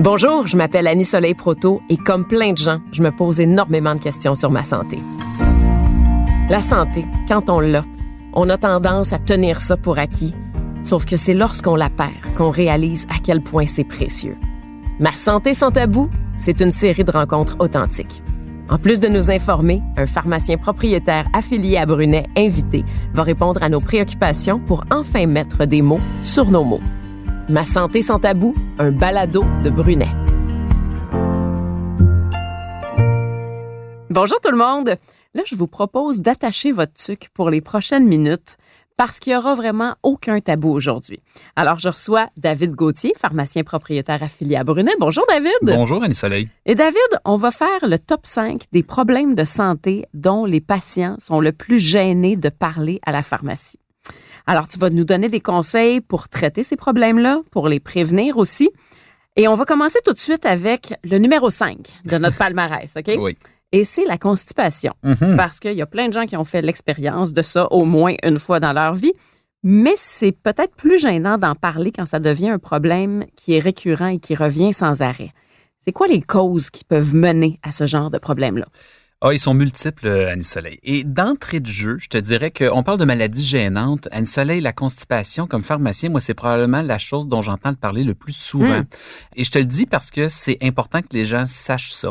Bonjour, je m'appelle Annie Soleil Proto et comme plein de gens, je me pose énormément de questions sur ma santé. La santé, quand on l'a, on a tendance à tenir ça pour acquis, sauf que c'est lorsqu'on la perd qu'on réalise à quel point c'est précieux. Ma santé sans tabou, c'est une série de rencontres authentiques. En plus de nous informer, un pharmacien propriétaire affilié à Brunet, invité, va répondre à nos préoccupations pour enfin mettre des mots sur nos mots. Ma santé sans tabou, un balado de Brunet. Bonjour tout le monde. Là, je vous propose d'attacher votre tuque pour les prochaines minutes parce qu'il y aura vraiment aucun tabou aujourd'hui. Alors, je reçois David Gauthier, pharmacien propriétaire affilié à Brunet. Bonjour David. Bonjour Annie Soleil. Et David, on va faire le top 5 des problèmes de santé dont les patients sont le plus gênés de parler à la pharmacie. Alors, tu vas nous donner des conseils pour traiter ces problèmes-là, pour les prévenir aussi. Et on va commencer tout de suite avec le numéro 5 de notre palmarès, OK? Oui. Et c'est la constipation. Mhm. Parce qu'il y a plein de gens qui ont fait l'expérience de ça au moins une fois dans leur vie. Mais c'est peut-être plus gênant d'en parler quand ça devient un problème qui est récurrent et qui revient sans arrêt. C'est quoi les causes qui peuvent mener à ce genre de problème-là? Ah, ils sont multiples, euh, Annie Soleil. Et d'entrée de jeu, je te dirais qu'on parle de maladies gênantes. Annie Soleil, la constipation, comme pharmacien, moi, c'est probablement la chose dont j'entends parler le plus souvent. Hmm. Et je te le dis parce que c'est important que les gens sachent ça.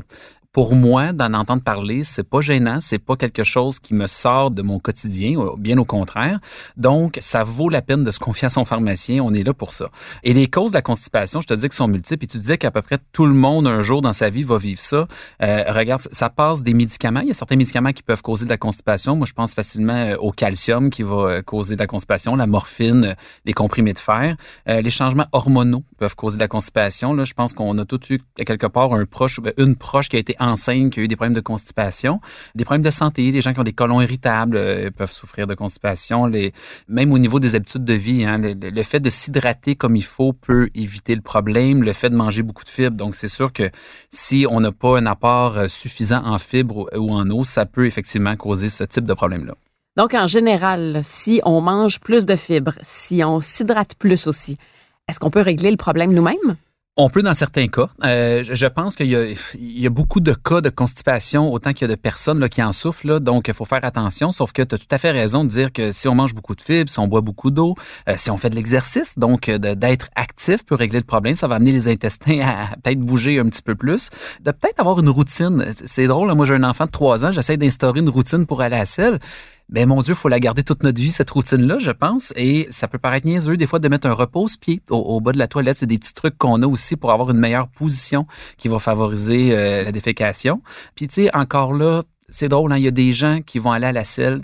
Pour moi, d'en entendre parler, c'est pas gênant, c'est pas quelque chose qui me sort de mon quotidien, bien au contraire. Donc, ça vaut la peine de se confier à son pharmacien, on est là pour ça. Et les causes de la constipation, je te dis qu'elles sont multiples, et tu disais qu'à peu près tout le monde, un jour dans sa vie, va vivre ça. Euh, regarde, ça passe des médicaments, il y a certains médicaments qui peuvent causer de la constipation. Moi, je pense facilement euh, au calcium qui va euh, causer de la constipation, la morphine, euh, les comprimés de fer. Euh, les changements hormonaux peuvent causer de la constipation. Je pense qu'on a tous eu quelque part ben, une proche qui a été enceinte, qui a eu des problèmes de constipation, des problèmes de santé, les gens qui ont des colons irritables euh, peuvent souffrir de constipation. Même au niveau des habitudes de vie, hein, le, fait de s'hydrater comme il faut peut éviter le problème. Le fait de manger beaucoup de fibres, donc c'est sûr que si on n'a pas un apport euh, suffisant en fibres ou en eau, ça peut effectivement causer ce type de problème-là. Donc, en général, si on mange plus de fibres, si on s'hydrate plus aussi, est-ce qu'on peut régler le problème nous-mêmes? On peut dans certains cas. Euh, je pense qu'il y a, beaucoup de cas de constipation, autant qu'il y a de personnes qui en souffrent. Donc, il faut faire attention. Sauf que tu as tout à fait raison de dire que si on mange beaucoup de fibres, si on boit beaucoup d'eau, euh, si on fait de l'exercice, donc euh, d'être actif peut régler le problème. Ça va amener les intestins à peut-être bouger un petit peu plus. De peut-être avoir une routine. C'est- drôle, moi j'ai un enfant de 3 ans, j'essaie d'instaurer une routine pour aller à la. Ben mon Dieu, faut la garder toute notre vie cette routine-là, je pense. Et ça peut paraître niaiseux des fois de mettre un repose-pied au, bas de la toilette. C'est des petits trucs qu'on a aussi pour avoir une meilleure position qui va favoriser euh, la défécation. Puis tu sais, encore là, c'est drôle, hein, il y a des gens qui vont aller à la selle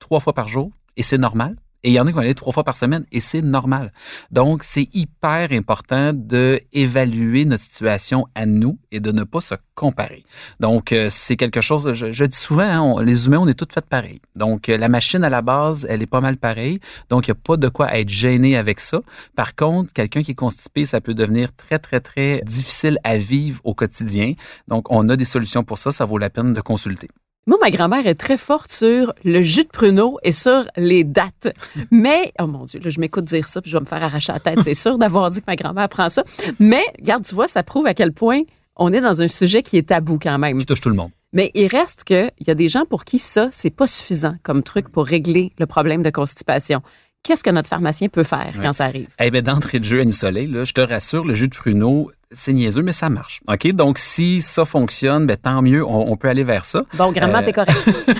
trois fois par jour et c'est normal. Et il y en a qui vont aller trois fois par semaine et c'est normal. Donc, c'est hyper important de évaluer notre situation à nous et de ne pas se comparer. Donc, euh, c'est quelque chose, je, dis souvent, hein, les humains, on est tous faits pareils. Donc, euh, la machine à la base, elle est pas mal pareille. Donc, il n'y a pas de quoi être gêné avec ça. Par contre, quelqu'un qui est constipé, ça peut devenir très, très, très difficile à vivre au quotidien. Donc, on a des solutions pour ça. Ça vaut la peine de consulter. Moi, ma grand-mère est très forte sur le jus de pruneau et sur les dates. Mais, oh mon Dieu, là, je m'écoute dire ça, puis je vais me faire arracher la tête, c'est sûr, d'avoir dit que ma grand-mère prend ça. Mais, regarde, tu vois, ça prouve à quel point on est dans un sujet qui est tabou quand même. Qui touche tout le monde. Mais il reste que il y a des gens pour qui ça, c'est pas suffisant comme truc pour régler le problème de constipation. Qu'est-ce que notre pharmacien peut faire Ouais. quand ça arrive? Eh bien, d'entrée de jeu, Annie Soleil, là, je te rassure, le jus de pruneau, c'est niaiseux, mais ça marche. OK? Donc, si ça fonctionne, ben, tant mieux, on, on peut aller vers ça. Bon, grand-mère, Euh, t'es correct.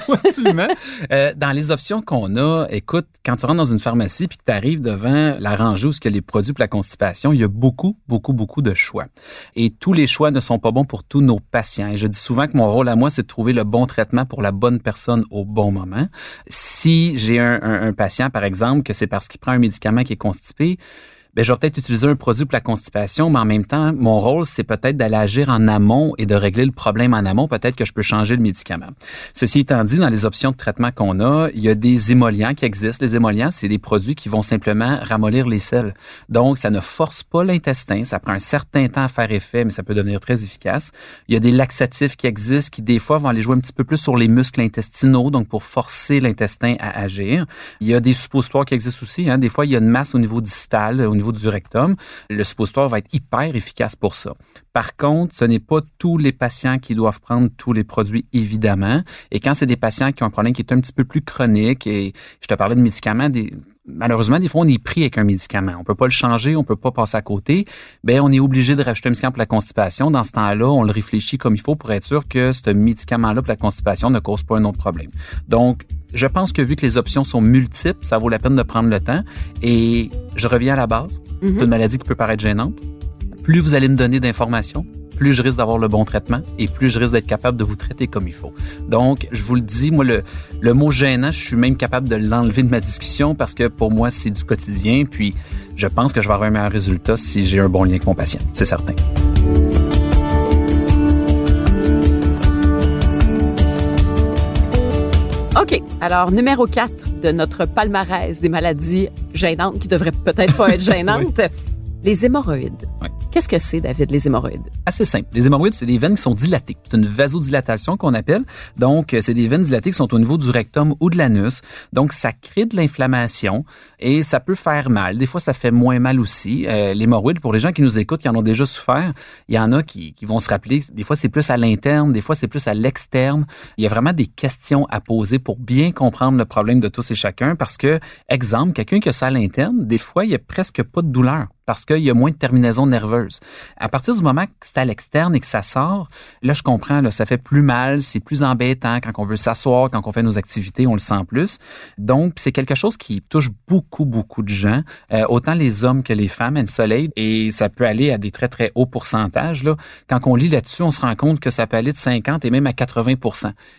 Absolument. Euh, dans les options qu'on a, écoute, quand tu rentres dans une pharmacie puis que tu arrives devant la rangée où il y a les produits pour la constipation, il y a beaucoup, beaucoup, beaucoup de choix. Et tous les choix ne sont pas bons pour tous nos patients. Et je dis souvent que mon rôle à moi, c'est de trouver le bon traitement pour la bonne personne au bon moment. Si j'ai un, un- un patient, par exemple, que c'est parce qu'il prend un médicament qui est constipé, ben, je vais peut-être utiliser un produit pour la constipation, mais en même temps, mon rôle, c'est peut-être d'aller agir en amont et de régler le problème en amont. Peut-être que je peux changer le médicament. Ceci étant dit, dans les options de traitement qu'on a, il y a des émollients qui existent. Les émollients, c'est des produits qui vont simplement ramollir les selles. Donc, ça ne force pas l'intestin. Ça prend un certain temps à faire effet, mais ça peut devenir très efficace. Il y a des laxatifs qui existent qui, des fois, vont aller jouer un petit peu plus sur les muscles intestinaux, donc pour forcer l'intestin à agir. Il y a des suppositoires qui existent aussi. Hein. Des fois, il y a une masse au niveau distal, au niveau du rectum, le suppositoire va être hyper efficace pour ça. Par contre, ce n'est pas tous les patients qui doivent prendre tous les produits, évidemment. Et quand c'est des patients qui ont un problème qui est un petit peu plus chronique, et je te parlais de médicaments, malheureusement, des fois, on est pris avec un médicament. On peut pas le changer, on peut pas passer à côté. Ben, on est obligé de rajouter un médicament pour la constipation. Dans ce temps-là, on le réfléchit comme il faut pour être sûr que ce médicament-là pour la constipation ne cause pas un autre problème. Donc, je pense que vu que les options sont multiples, ça vaut la peine de prendre le temps. Et je reviens à la base. C'est une maladie qui peut paraître gênante. Plus vous allez me donner d'informations, plus je risque d'avoir le bon traitement et plus je risque d'être capable de vous traiter comme il faut. Donc, je vous le dis, moi, le, le mot gênant, je suis même capable de l'enlever de ma discussion parce que pour moi, c'est du quotidien. Puis, je pense que je vais avoir un meilleur résultat si j'ai un bon lien avec mon patient. C'est certain. OK. Alors, numéro 4 de notre palmarès des maladies gênantes qui devraient peut-être pas être gênantes, les hémorroïdes. Qu'est-ce que c'est, David, les hémorroïdes? Assez simple. Les hémorroïdes, c'est des veines qui sont dilatées. C'est une vasodilatation qu'on appelle. Donc, c'est des veines dilatées qui sont au niveau du rectum ou de l'anus. Donc, ça crée de l'inflammation et ça peut faire mal. Des fois, ça fait moins mal aussi. Euh, l'hémorroïde, pour les gens qui nous écoutent, qui en ont déjà souffert, il y en a qui, qui vont se rappeler, des fois, c'est plus à l'interne, des fois, c'est plus à l'externe. Il y a vraiment des questions à poser pour bien comprendre le problème de tous et chacun parce que, exemple, quelqu'un qui a ça à l'interne, des fois, il n'y a presque pas de douleur parce qu'il y a moins de terminaisons nerveuses. À partir du moment que c'est à l'externe et que ça sort, là, je comprends, là, ça fait plus mal, c'est plus embêtant quand on veut s'asseoir, quand on fait nos activités, on le sent plus. Donc, c'est quelque chose qui touche beaucoup, beaucoup de gens, euh, autant les hommes que les femmes, le soleil, et ça peut aller à des très, très hauts pourcentages. Là. Quand on lit là-dessus, on se rend compte que ça peut aller de 50 et même à 80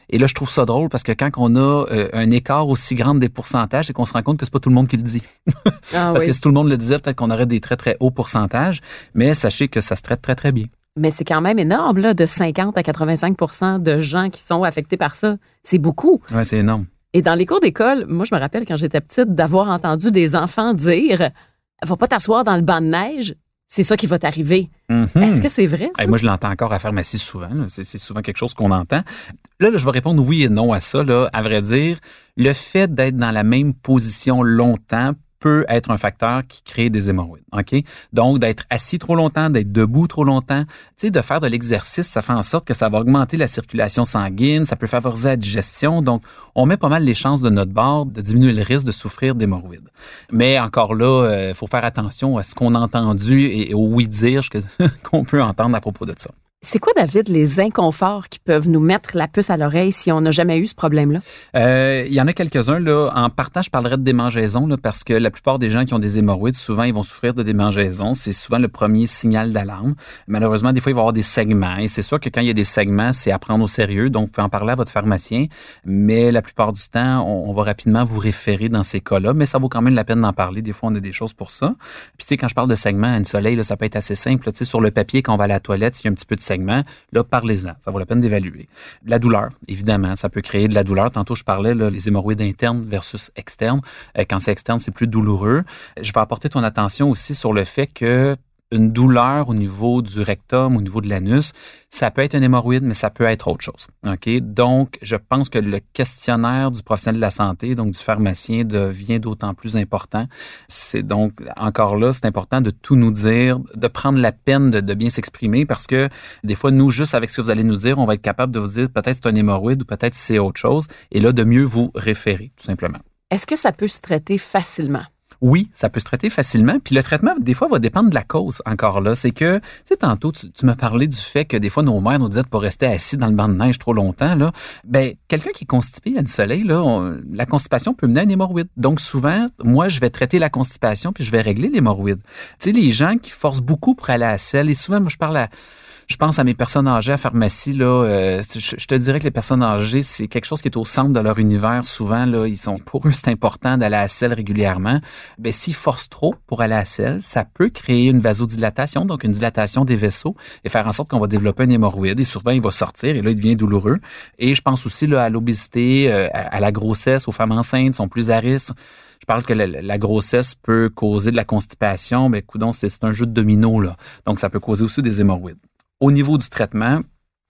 Et là, je trouve ça drôle parce que quand on a euh, un écart aussi grand des pourcentages, c'est qu'on se rend compte que c'est pas tout le monde qui le dit. Ah parce que si tout le monde le disait, peut-être qu'on aurait des très, très haut pourcentage, mais sachez que ça se traite très, très bien. Mais c'est quand même énorme, là, de 50 à 85 de gens qui sont affectés par ça. C'est beaucoup. Oui, c'est énorme. Et dans les cours d'école, moi, je me rappelle quand j'étais petite d'avoir entendu des enfants dire Va pas t'asseoir dans le banc de neige, c'est ça qui va t'arriver. Mm-hmm. Est-ce que c'est vrai? moi, je l'entends encore à pharmacie souvent. C'est souvent quelque chose qu'on entend. Là, là, je vais répondre oui et non à ça. Là. À vrai dire, le fait d'être dans la même position longtemps peut être un facteur qui crée des hémorroïdes. OK? Donc, d'être assis trop longtemps, d'être debout trop longtemps, tu sais, de faire de l'exercice, ça fait en sorte que ça va augmenter la circulation sanguine, ça peut favoriser la digestion. Donc, on met pas mal les chances de notre bord de diminuer le risque de souffrir d'hémorroïdes. Mais encore là, il euh, faut faire attention à ce qu'on a entendu et, au oui-dire qu'on peut entendre à propos de ça. C'est quoi, David, les inconforts qui peuvent nous mettre la puce à l'oreille si on n'a jamais eu ce problème-là? Euh, il y en a quelques-uns. Là. En partant, je parlerai de démangeaison là, parce que la plupart des gens qui ont des hémorroïdes, souvent, ils vont souffrir de démangeaison. C'est souvent le premier signal d'alarme. Malheureusement, des fois, il va y avoir des segments. Et c'est sûr que quand il y a des segments, c'est à prendre au sérieux. Donc, vous pouvez en parler à votre pharmacien. Mais la plupart du temps, on, va rapidement vous référer dans ces cas-là. Mais ça vaut quand même la peine d'en parler. Des fois, on a des choses pour ça. Puis, tu sais, quand je parle de segments à une soleil, là, ça peut être assez simple. Tu sais, sur le papier, quand on va à la toilette, il y a un petit peu de là, parlez-en. Ça vaut la peine d'évaluer. La douleur, évidemment, ça peut créer de la douleur. Tantôt, je parlais là, les hémorroïdes internes versus externes. Euh, quand c'est externe, c'est plus douloureux. Je vais apporter ton attention aussi sur le fait que une douleur au niveau du rectum, au niveau de l'anus, ça peut être un hémorroïde, mais ça peut être autre chose. OK? Donc, je pense que le questionnaire du professionnel de la santé, donc du pharmacien, devient d'autant plus important. C'est donc, encore là, c'est important de tout nous dire, de prendre la peine de, de bien s'exprimer parce que des fois, nous, juste avec ce que vous allez nous dire, on va être capable de vous dire peut-être c'est un hémorroïde ou peut-être c'est autre chose. Et là, de mieux vous référer, tout simplement. Est-ce que ça peut se traiter facilement? Oui, ça peut se traiter facilement. Puis le traitement, des fois, va dépendre de la cause encore là. C'est que, tu sais, tantôt, tu, m'as parlé du fait que des fois, nos mères nous disaient de pas rester assis dans le banc de neige trop longtemps. Là. Ben, quelqu'un qui est constipé à une soleil, là, la constipation peut mener à une hémorroïde. Donc souvent, moi, je vais traiter la constipation puis je vais régler l'hémorroïde. Tu sais, les gens qui forcent beaucoup pour aller à la selle, et souvent, moi, je parle à je pense à mes personnes âgées à pharmacie. Là, euh, je, te dirais que les personnes âgées, c'est quelque chose qui est au centre de leur univers. Souvent, là, ils sont pour eux, c'est important d'aller à la selle régulièrement. Ben, s'ils forcent trop pour aller à la selle, ça peut créer une vasodilatation, donc une dilatation des vaisseaux, et faire en sorte qu'on va développer un hémorroïde. Et souvent, il va sortir et là, il devient douloureux. Et je pense aussi là, à l'obésité, euh, à, la grossesse, aux femmes enceintes sont plus à risque. Je parle que la, grossesse peut causer de la constipation, mais coudon, c'est un jeu de domino là. Donc ça peut causer aussi des hémorroïdes au niveau du traitement,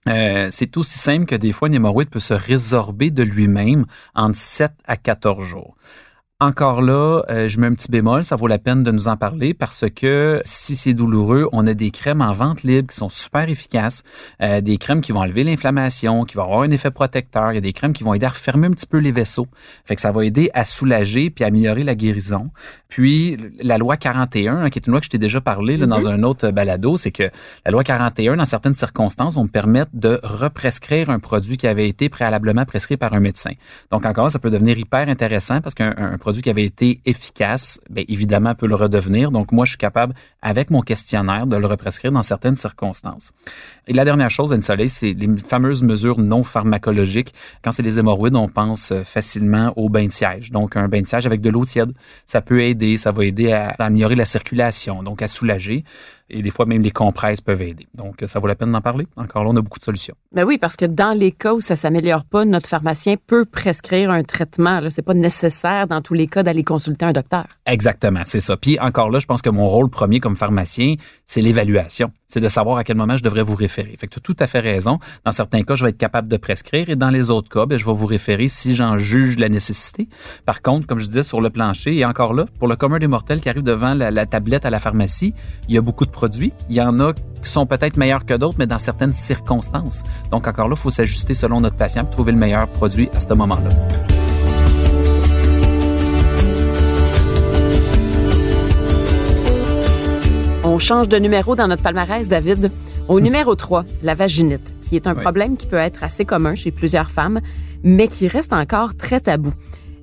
euh, c'est aussi simple que des fois, une hémorroïde peut se résorber de lui-même en 7 à 14 jours. Encore là, euh, je mets un petit bémol, ça vaut la peine de nous en parler parce que si c'est douloureux, on a des crèmes en vente libre qui sont super efficaces, euh, des crèmes qui vont enlever l'inflammation, qui vont avoir un effet protecteur, il y a des crèmes qui vont aider à refermer un petit peu les vaisseaux. Fait que ça va aider à soulager puis à améliorer la guérison. Puis la loi 41, hein, qui est une loi que je t'ai déjà parlé là, dans mm-hmm. un autre balado, c'est que la loi 41 dans certaines circonstances vont me permettre de represcrire un produit qui avait été préalablement prescrit par un médecin. Donc encore ça peut devenir hyper intéressant parce qu'un produit qui avait été efficace, bien évidemment, peut le redevenir. Donc, moi, je suis capable, avec mon questionnaire, de le represcrire dans certaines circonstances. Et la dernière chose, Anne-Soleil, c'est les fameuses mesures non pharmacologiques. Quand c'est les hémorroïdes, on pense facilement au bain de siège. Donc, un bain de siège avec de l'eau tiède, ça peut aider, ça va aider à améliorer la circulation, donc à soulager et des fois même les compresses peuvent aider. Donc, ça vaut la peine d'en parler. Encore là, on a beaucoup de solutions. Ben oui, parce que dans les cas où ça s'améliore pas, notre pharmacien peut prescrire un traitement. Ce n'est pas nécessaire dans tous les cas d'aller consulter un docteur. Exactement, c'est ça. Puis encore là, je pense que mon rôle premier comme pharmacien, c'est l'évaluation. C'est de savoir à quel moment je devrais vous référer. Fait que tu as tout à fait raison. Dans certains cas, je vais être capable de prescrire et dans les autres cas, ben, je vais vous référer si j'en juge la nécessité. Par contre, comme je disais, sur le plancher, et encore là, pour le commun des mortels qui arrive devant la, la tablette à la pharmacie, il y a beaucoup de produits. Il y en a qui sont peut-être meilleurs que d'autres, mais dans certaines circonstances. Donc encore là, il faut s'ajuster selon notre patient pour trouver le meilleur produit à ce moment-là. On change de numéro dans notre palmarès, David. Au numéro 3, la vaginite, qui est un problème qui peut être assez commun chez plusieurs femmes, mais qui reste encore très tabou.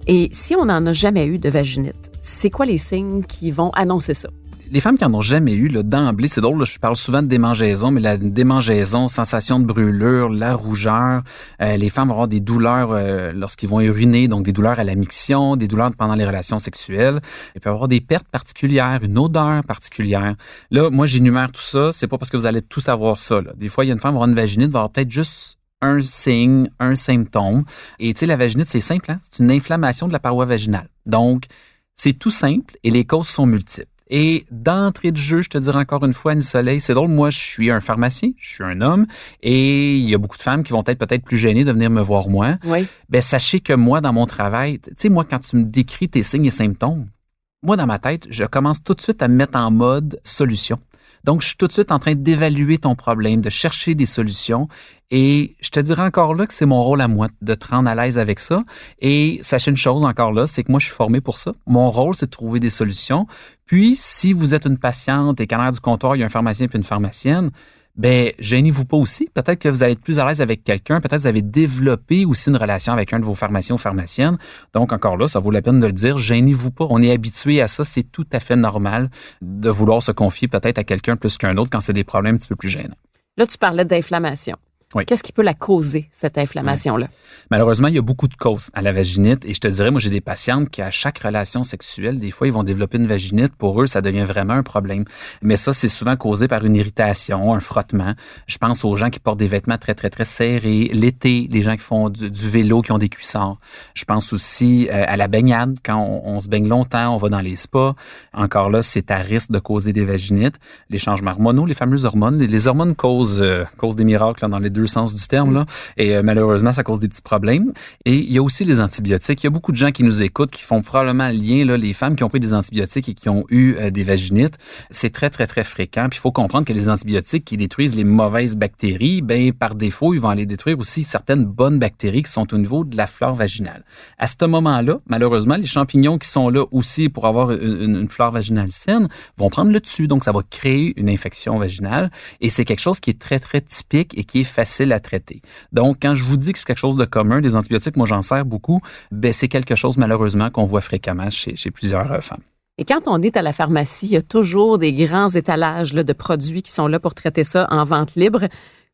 Et si on n'en a jamais eu de vaginite, c'est quoi les signes qui vont annoncer ça? Les femmes qui en ont jamais eu, le d'emblée, c'est drôle, je parle souvent de démangeaison, mais la démangeaison, sensation de brûlure, la rougeur, euh, les femmes vont avoir des douleurs euh, lorsqu'ils vont uriner, donc des douleurs à la miction, des douleurs pendant les relations sexuelles. Il peut avoir des pertes particulières, une odeur particulière. Là, moi, j'énumère tout ça, c'est pas parce que vous allez tout savoir ça. Des fois, il y a une femme qui va avoir une vaginite, va avoir peut-être juste un signe, un symptôme. Et tu sais, la vaginite, c'est simple, hein? c'est une inflammation de la paroi vaginale. Donc, c'est tout simple et les causes sont multiples. Et d'entrée de jeu, je te dirais encore une fois, Annie Soleil, c'est drôle, moi, je suis un pharmacien, je suis un homme, et il y a beaucoup de femmes qui vont être peut-être plus gênées de venir me voir moi. Oui. Ben, sachez que moi, dans mon travail, tu sais, moi, quand tu me décris tes signes et symptômes, moi, dans ma tête, je commence tout de suite à me mettre en mode solution. Donc, je suis tout de suite en train d'évaluer ton problème, de chercher des solutions. Et je te dirais encore là que c'est mon rôle à moi de te rendre à l'aise avec ça. Et sachez une chose encore là, c'est que moi, je suis formé pour ça. Mon rôle, c'est de trouver des solutions. Puis, si vous êtes une patiente et qu'en arrière du comptoir, il y a un pharmacien puis une pharmacienne, ben gênez-vous pas aussi. Peut-être que vous allez être plus à l'aise avec quelqu'un. Peut-être que vous avez développé aussi une relation avec un de vos pharmaciens ou pharmaciennes. Donc encore là, ça vaut la peine de le dire. Gênez-vous pas. On est habitué à ça. C'est tout à fait normal de vouloir se confier peut-être à quelqu'un plus qu'un autre quand c'est des problèmes un petit peu plus gênants. Là, tu parlais d'inflammation. Qu'est-ce qui peut la causer, cette inflammation-là? Malheureusement, il y a beaucoup de causes à la vaginite. Et je te dirais, moi, j'ai des patientes qui, à chaque relation sexuelle, des fois, ils vont développer une vaginite. Pour eux, ça devient vraiment un problème. Mais ça, c'est souvent causé par une irritation, un frottement. Je pense aux gens qui portent des vêtements très, très, très serrés. L'été, les gens qui font du, vélo, qui ont des cuissards. Je pense aussi euh, à la baignade. Quand on, se baigne longtemps, on va dans les spas. Encore là, c'est à risque de causer des vaginites. Les changements hormonaux, les fameuses hormones. Les, hormones causent, euh, causent des miracles dans les deux sens du terme. Là. Et euh, malheureusement, ça cause des petits problèmes. Et il y a aussi les antibiotiques. Il y a beaucoup de gens qui nous écoutent qui font probablement le lien, là, les femmes qui ont pris des antibiotiques et qui ont eu euh, des vaginites. C'est très, très, très fréquent. Puis il faut comprendre que les antibiotiques qui détruisent les mauvaises bactéries, ben par défaut, ils vont aller détruire aussi certaines bonnes bactéries qui sont au niveau de la flore vaginale. À ce moment-là, malheureusement, les champignons qui sont là aussi pour avoir une, une flore vaginale saine vont prendre le dessus. Donc, ça va créer une infection vaginale. Et c'est quelque chose qui est très, très typique et qui est facile Donc, quand je vous dis que c'est quelque chose de commun, des antibiotiques, moi j'en sers beaucoup, ben, c'est quelque chose malheureusement qu'on voit fréquemment chez, chez plusieurs euh, femmes. Et quand on est à la pharmacie, il y a toujours des grands étalages de produits qui sont là pour traiter ça en vente libre.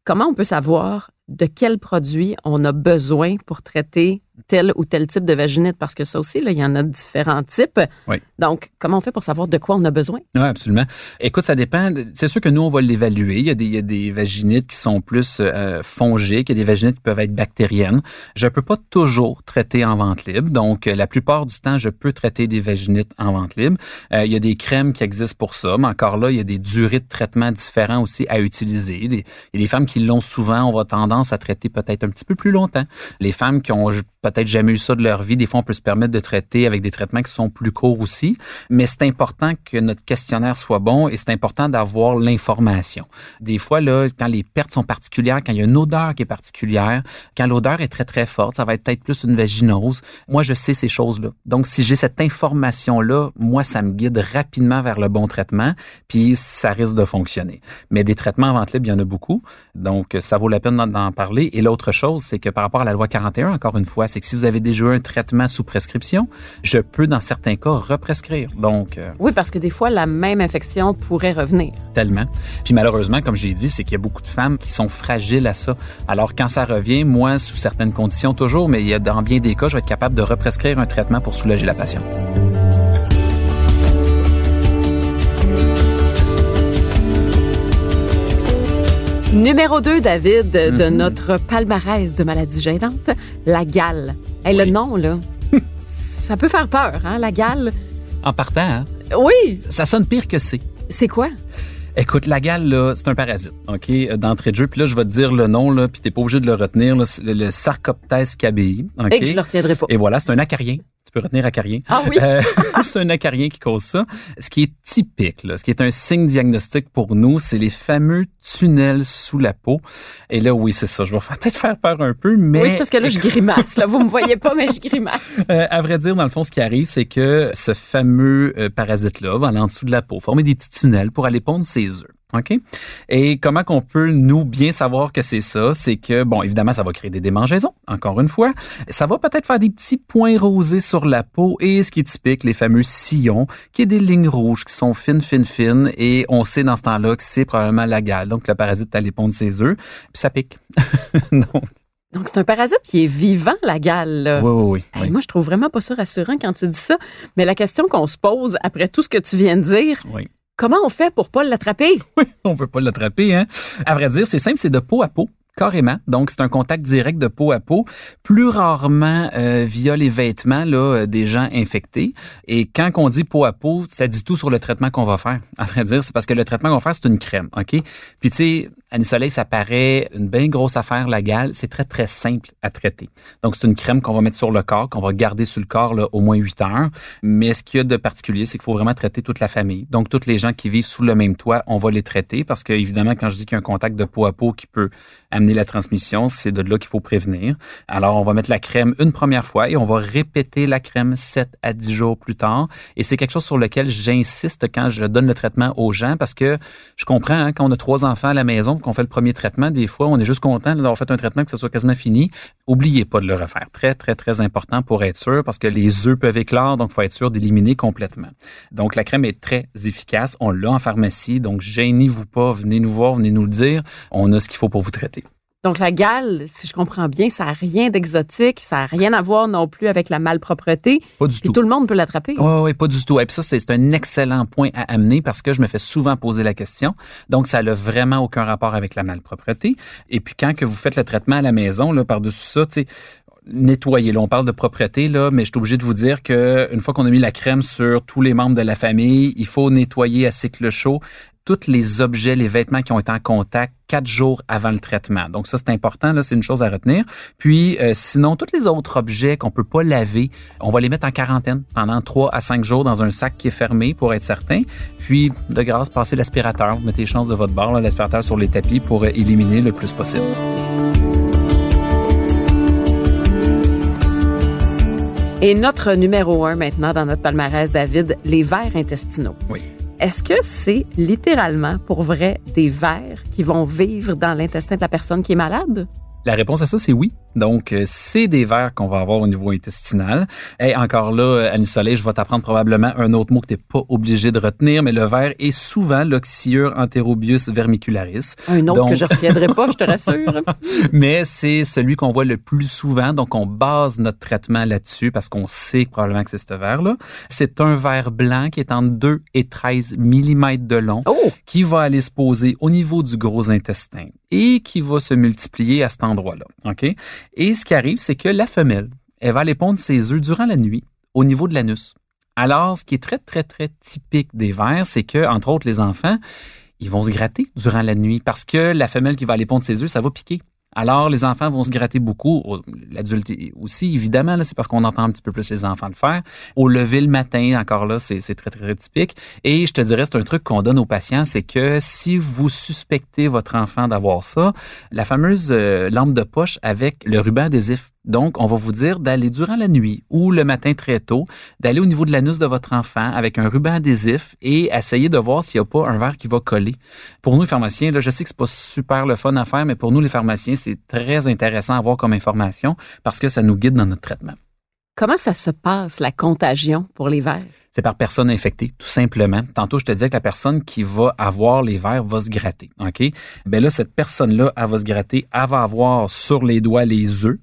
Comment on peut savoir de quel produit on a besoin pour traiter tel ou tel type de vaginite, parce que ça aussi, là, il y en a différents types. Oui. Donc, comment on fait pour savoir de quoi on a besoin? Oui, absolument. Écoute, ça dépend. C'est sûr que nous, on va l'évaluer. Il y a des, il y a des vaginites qui sont plus euh, fongiques, il y a des vaginites qui peuvent être bactériennes. Je peux pas toujours traiter en vente libre. Donc, la plupart du temps, je peux traiter des vaginites en vente libre. Euh, il y a des crèmes qui existent pour ça, mais encore là, il y a des durées de traitement différents aussi à utiliser. Il y a des femmes qui l'ont souvent, on va tendance à traiter peut-être un petit peu plus longtemps. Les femmes qui ont peut-être jamais eu ça de leur vie, des fois on peut se permettre de traiter avec des traitements qui sont plus courts aussi, mais c'est important que notre questionnaire soit bon et c'est important d'avoir l'information. Des fois là, quand les pertes sont particulières, quand il y a une odeur qui est particulière, quand l'odeur est très très forte, ça va être peut-être plus une vaginose. Moi, je sais ces choses-là. Donc si j'ai cette information là, moi ça me guide rapidement vers le bon traitement, puis ça risque de fonctionner. Mais des traitements en vente libre, il y en a beaucoup. Donc ça vaut la peine d'en parler et l'autre chose, c'est que par rapport à la loi 41 encore une fois, c'est que si vous avez déjà eu un traitement sous prescription, je peux dans certains cas represcrire. Donc euh, Oui, parce que des fois la même infection pourrait revenir. Tellement. Puis malheureusement, comme j'ai dit, c'est qu'il y a beaucoup de femmes qui sont fragiles à ça. Alors quand ça revient, moi sous certaines conditions toujours, mais il y a dans bien des cas, je vais être capable de represcrire un traitement pour soulager la patiente. Numéro 2, David, de mhm. notre palmarès de maladies gênantes, la gale. Et le nom, là, ça peut faire peur, hein, la gale. En partant, hein? Oui. Ça sonne pire que c'est. C'est quoi? Écoute, la gale, là, c'est un parasite, OK, d'entrée de jeu. Puis là, je vais te dire le nom, là, puis t'es pas obligé de le retenir, le, le Sarcoptes cabii. Et que je le retiendrai pas. Et voilà, c'est un acarien tu peux retenir acarien. Ah oui. Euh, c'est un acarien qui cause ça. Ce qui est typique, là, ce qui est un signe diagnostique pour nous, c'est les fameux tunnels sous la peau. Et là, oui, c'est ça. Je vais peut-être faire peur un peu, mais oui, c'est parce que là, je grimace. Là, vous me voyez pas, mais je grimace. Euh, à vrai dire, dans le fond, ce qui arrive, c'est que ce fameux euh, parasite-là va aller en dessous de la peau, former des petits tunnels pour aller pondre ses œufs. OK? Et comment qu'on peut, nous, bien savoir que c'est ça? C'est que, bon, évidemment, ça va créer des démangeaisons, encore une fois. Ça va peut-être faire des petits points rosés sur la peau et ce qui est typique, les fameux sillons, qui est des lignes rouges qui sont fines, fines, fines et on sait dans ce temps-là que c'est probablement la gale. Donc, le parasite allait pondre ses œufs, puis ça pique. Donc, donc, c'est un parasite qui est vivant, la gale. Oui, oui, oui, Moi, je trouve vraiment pas ça rassurant quand tu dis ça. Mais la question qu'on se pose après tout ce que tu viens de dire, oui. Comment on fait pour pas l'attraper? Oui, on veut pas l'attraper, hein. À vrai dire, c'est simple, c'est de peau à peau. Carrément. Donc, c'est un contact direct de peau à peau, plus rarement euh, via les vêtements là, euh, des gens infectés. Et quand on dit peau à peau, ça dit tout sur le traitement qu'on va faire. À vrai dire, c'est parce que le traitement qu'on va faire, c'est une crème, OK? Puis, tu sais, Annie Soleil, ça paraît une bien grosse affaire, la gale. C'est très, très simple à traiter. Donc, c'est une crème qu'on va mettre sur le corps, qu'on va garder sur le corps là, au moins 8 heures. Mais ce qu'il y a de particulier, c'est qu'il faut vraiment traiter toute la famille. Donc, toutes les gens qui vivent sous le même toit, on va les traiter parce que, évidemment, quand je dis qu'il y a un contact de peau à peau qui peut amener la transmission, c'est de là qu'il faut prévenir. Alors, on va mettre la crème une première fois et on va répéter la crème 7 à 10 jours plus tard. Et c'est quelque chose sur lequel j'insiste quand je donne le traitement aux gens parce que je comprends, hein, quand on a trois enfants à la maison, qu'on fait le premier traitement, des fois, on est juste content d'avoir fait un traitement, que ce soit quasiment fini. Oubliez pas de le refaire. Très, très, très important pour être sûr, parce que les œufs peuvent éclore, donc faut être sûr d'éliminer complètement. Donc, la crème est très efficace. On l'a en pharmacie, donc gênez-vous pas, venez nous voir, venez nous le dire. On a ce qu'il faut pour vous traiter. Donc, la gale, si je comprends bien, ça n'a rien d'exotique, ça n'a rien à voir non plus avec la malpropreté. Pas du tout. tout le monde peut l'attraper. Oui, oui, pas du tout. Et puis ça, c'est un excellent point à amener parce que je me fais souvent poser la question. Donc, ça n'a vraiment aucun rapport avec la malpropreté. Et puis, quand que vous faites le traitement à la maison, là, par-dessus ça, tu sais, nettoyer. Là, on parle de propreté, là, mais je suis obligé de vous dire que une fois qu'on a mis la crème sur tous les membres de la famille, il faut nettoyer à cycle chaud tous les objets, les vêtements qui ont été en contact quatre jours avant le traitement. Donc ça, c'est important, là, c'est une chose à retenir. Puis euh, sinon, tous les autres objets qu'on peut pas laver, on va les mettre en quarantaine pendant trois à cinq jours dans un sac qui est fermé pour être certain. Puis, de grâce, passez l'aspirateur. Vous mettez les chances de votre bord, l'aspirateur sur les tapis pour éliminer le plus possible. Et notre numéro un maintenant dans notre palmarès, David, les vers intestinaux. Oui. Est-ce que c'est littéralement, pour vrai, des vers qui vont vivre dans l'intestin de la personne qui est malade? La réponse à ça, c'est oui. Donc, euh, c'est des vers qu'on va avoir au niveau intestinal. Et encore là, euh, Annie Soleil, je vais t'apprendre probablement un autre mot que tu n'es pas obligé de retenir, mais le ver est souvent l'oxyure enterobius vermicularis. Un autre que je retiendrai pas, je te rassure. mais c'est celui qu'on voit le plus souvent. Donc, on base notre traitement là-dessus parce qu'on sait probablement que c'est ce ver-là. C'est un ver blanc qui est entre 2 et 13 mm de long, oh! qui va aller se poser au niveau du gros intestin et qui va se multiplier à cet endroit-là. OK? Et ce qui arrive, c'est que la femelle, elle va aller pondre ses œufs durant la nuit au niveau de l'anus. Alors, ce qui est très, très, très typique des vers, c'est que, entre autres, les enfants, ils vont se gratter durant la nuit parce que la femelle qui va aller pondre ses œufs, ça va piquer. Alors, les enfants vont se gratter beaucoup. L'adulte aussi, évidemment, c'est parce qu'on entend un petit peu plus les enfants le faire. Au lever le matin, encore là, c'est très, très, typique. Et je te dirais, c'est un truc qu'on donne aux patients, c'est que si vous suspectez votre enfant d'avoir ça, la fameuse euh, lampe de poche avec le ruban adhésif donc, on va vous dire d'aller durant la nuit ou le matin très tôt, d'aller au niveau de l'anus de votre enfant avec un ruban adhésif et essayer de voir s'il n'y a pas un verre qui va coller. Pour nous, les pharmaciens, là, je sais que c'est pas super le fun à faire, mais pour nous, les pharmaciens, c'est très intéressant à avoir comme information parce que ça nous guide dans notre traitement. Comment ça se passe, la contagion pour les vers? C'est par personne infectée, tout simplement. Tantôt, je te disais que la personne qui va avoir les vers va se gratter. OK? Ben là, cette personne-là, elle va se gratter, elle va avoir sur les doigts les œufs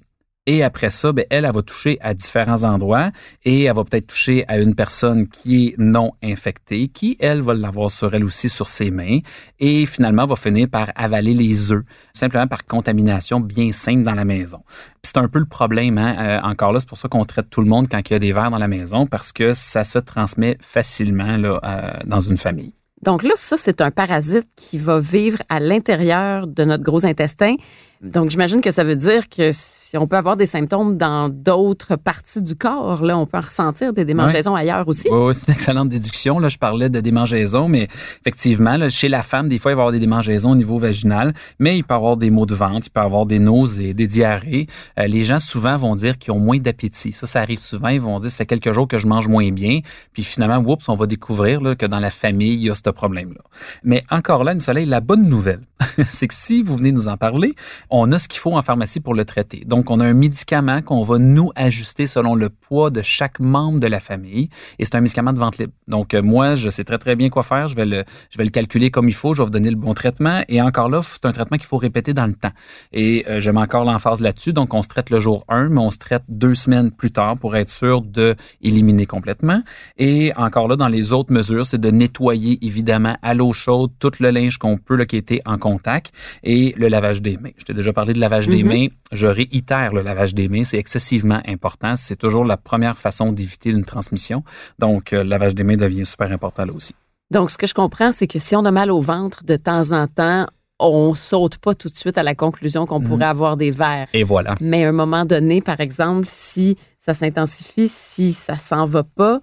et après ça, ben, elle, elle va toucher à différents endroits et elle va peut-être toucher à une personne qui est non infectée, qui, elle, va l'avoir sur elle aussi sur ses mains et finalement va finir par avaler les œufs, simplement par contamination bien simple dans la maison. C'est un peu le problème, hein? Euh, encore là, c'est pour ça qu'on traite tout le monde quand il y a des vers dans la maison, parce que ça se transmet facilement là, euh, dans une famille. Donc là, ça, c'est un parasite qui va vivre à l'intérieur de notre gros intestin. Donc, j'imagine que ça veut dire que on peut avoir des symptômes dans d'autres parties du corps. Là, on peut en ressentir des démangeaisons ailleurs aussi. Oui, c'est une excellente déduction. Là, je parlais de démangeaisons, mais effectivement, là, chez la femme, des fois, il va y avoir des démangeaisons au niveau vaginal, mais il peut y avoir des maux de ventre, il peut y avoir des nausées, des diarrhées. Euh, les gens souvent vont dire qu'ils ont moins d'appétit. Ça, ça arrive souvent. Ils vont dire, ça fait quelques jours que je mange moins bien. Puis finalement, oups, on va découvrir là, que dans la famille, il y a ce problème-là. Mais encore là, une soleil, la bonne nouvelle, c'est que si vous venez nous en parler, on a ce qu'il faut en pharmacie pour le traiter. Donc, on a un médicament qu'on va nous ajuster selon le poids de chaque membre de la famille. Et c'est un médicament de vente libre. Donc, euh, moi, je sais très, très bien quoi faire. Je vais le, je vais le calculer comme il faut. Je vais vous donner le bon traitement. Et encore là, c'est un traitement qu'il faut répéter dans le temps. Et euh, je mets encore l'emphase là-dessus. Donc, on se traite le jour 1, mais on se traite deux semaines plus tard pour être sûr de éliminer complètement. Et encore là, dans les autres mesures, c'est de nettoyer évidemment à l'eau chaude tout le linge qu'on peut là, qui était en contact et le lavage des mains. Je t'ai déjà parlé de lavage des mm-hmm. mains. Je réitère le lavage des mains. C'est excessivement important. C'est toujours la première façon d'éviter une transmission. Donc, euh, le lavage des mains devient super important là aussi. Donc, ce que je comprends, c'est que si on a mal au ventre de temps en temps, on saute pas tout de suite à la conclusion qu'on mhm. pourrait avoir des vers. Et voilà. Mais à un moment donné, par exemple, si ça s'intensifie, si ça s'en va pas,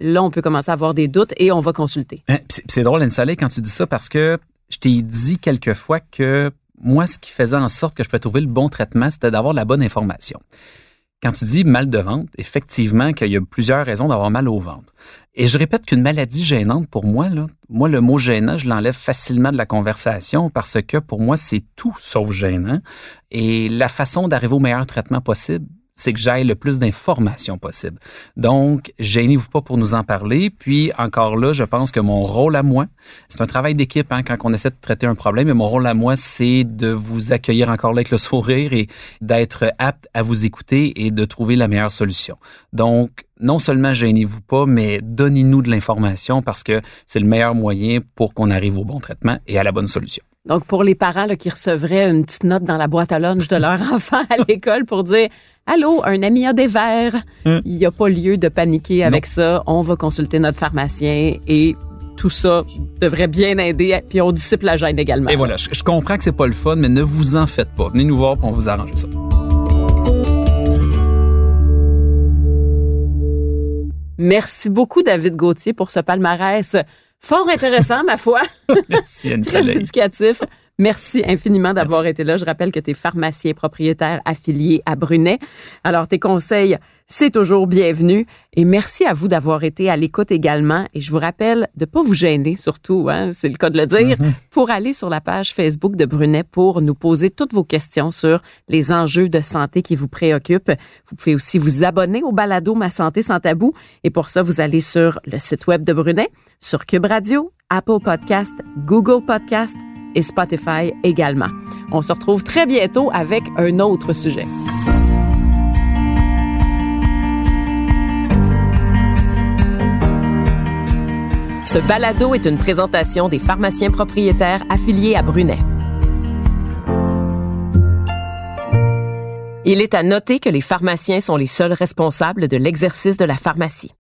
là, on peut commencer à avoir des doutes et on va consulter. Hein, c'est drôle, Anne quand tu dis ça parce que je t'ai dit quelquefois que moi, ce qui faisait en sorte que je pouvais trouver le bon traitement, c'était d'avoir la bonne information. Quand tu dis mal de ventre, effectivement qu'il y a plusieurs raisons d'avoir mal au ventre. Et je répète qu'une maladie gênante pour moi, là, moi le mot gênant, je l'enlève facilement de la conversation parce que pour moi c'est tout sauf gênant. Et la façon d'arriver au meilleur traitement possible, c'est que j'aille le plus d'informations possible. Donc, gênez-vous pas pour nous en parler. Puis, encore là, je pense que mon rôle à moi, c'est un travail d'équipe hein, quand on essaie de traiter un problème, mais mon rôle à moi, c'est de vous accueillir encore là avec le sourire et d'être apte à vous écouter et de trouver la meilleure solution. Donc, non seulement gênez-vous pas, mais donnez-nous de l'information parce que c'est le meilleur moyen pour qu'on arrive au bon traitement et à la bonne solution. Donc, pour les parents qui recevraient une petite note dans la boîte à lunch de leur enfant à l'école pour dire Allô, un ami a des verres. Hein? Il n'y a pas lieu de paniquer avec ça. On va consulter notre pharmacien et tout ça devrait bien aider. Puis on dissipe la gêne également. Et voilà, je, comprends que c'est pas le fun, mais ne vous en faites pas. Venez nous voir pour on vous arranger ça. Merci beaucoup, David Gauthier, pour ce palmarès fort intéressant, ma foi. Merci, Anne Très éducatif. Merci infiniment d'avoir été là. Je rappelle que tu es pharmacien propriétaire affilié à Brunet. Alors, tes conseils, c'est toujours bienvenu. Et merci à vous d'avoir été à l'écoute également. Et je vous rappelle de pas vous gêner, surtout, hein, c'est le cas de le dire, mm-hmm. pour aller sur la page Facebook de Brunet pour nous poser toutes vos questions sur les enjeux de santé qui vous préoccupent. Vous pouvez aussi vous abonner au balado Ma santé sans tabou. Et pour ça, vous allez sur le site web de Brunet, sur Cube Radio, Apple Podcast, Google Podcast, et Spotify également. On se retrouve très bientôt avec un autre sujet. Ce balado est une présentation des pharmaciens propriétaires affiliés à Brunet. Il est à noter que les pharmaciens sont les seuls responsables de l'exercice de la pharmacie.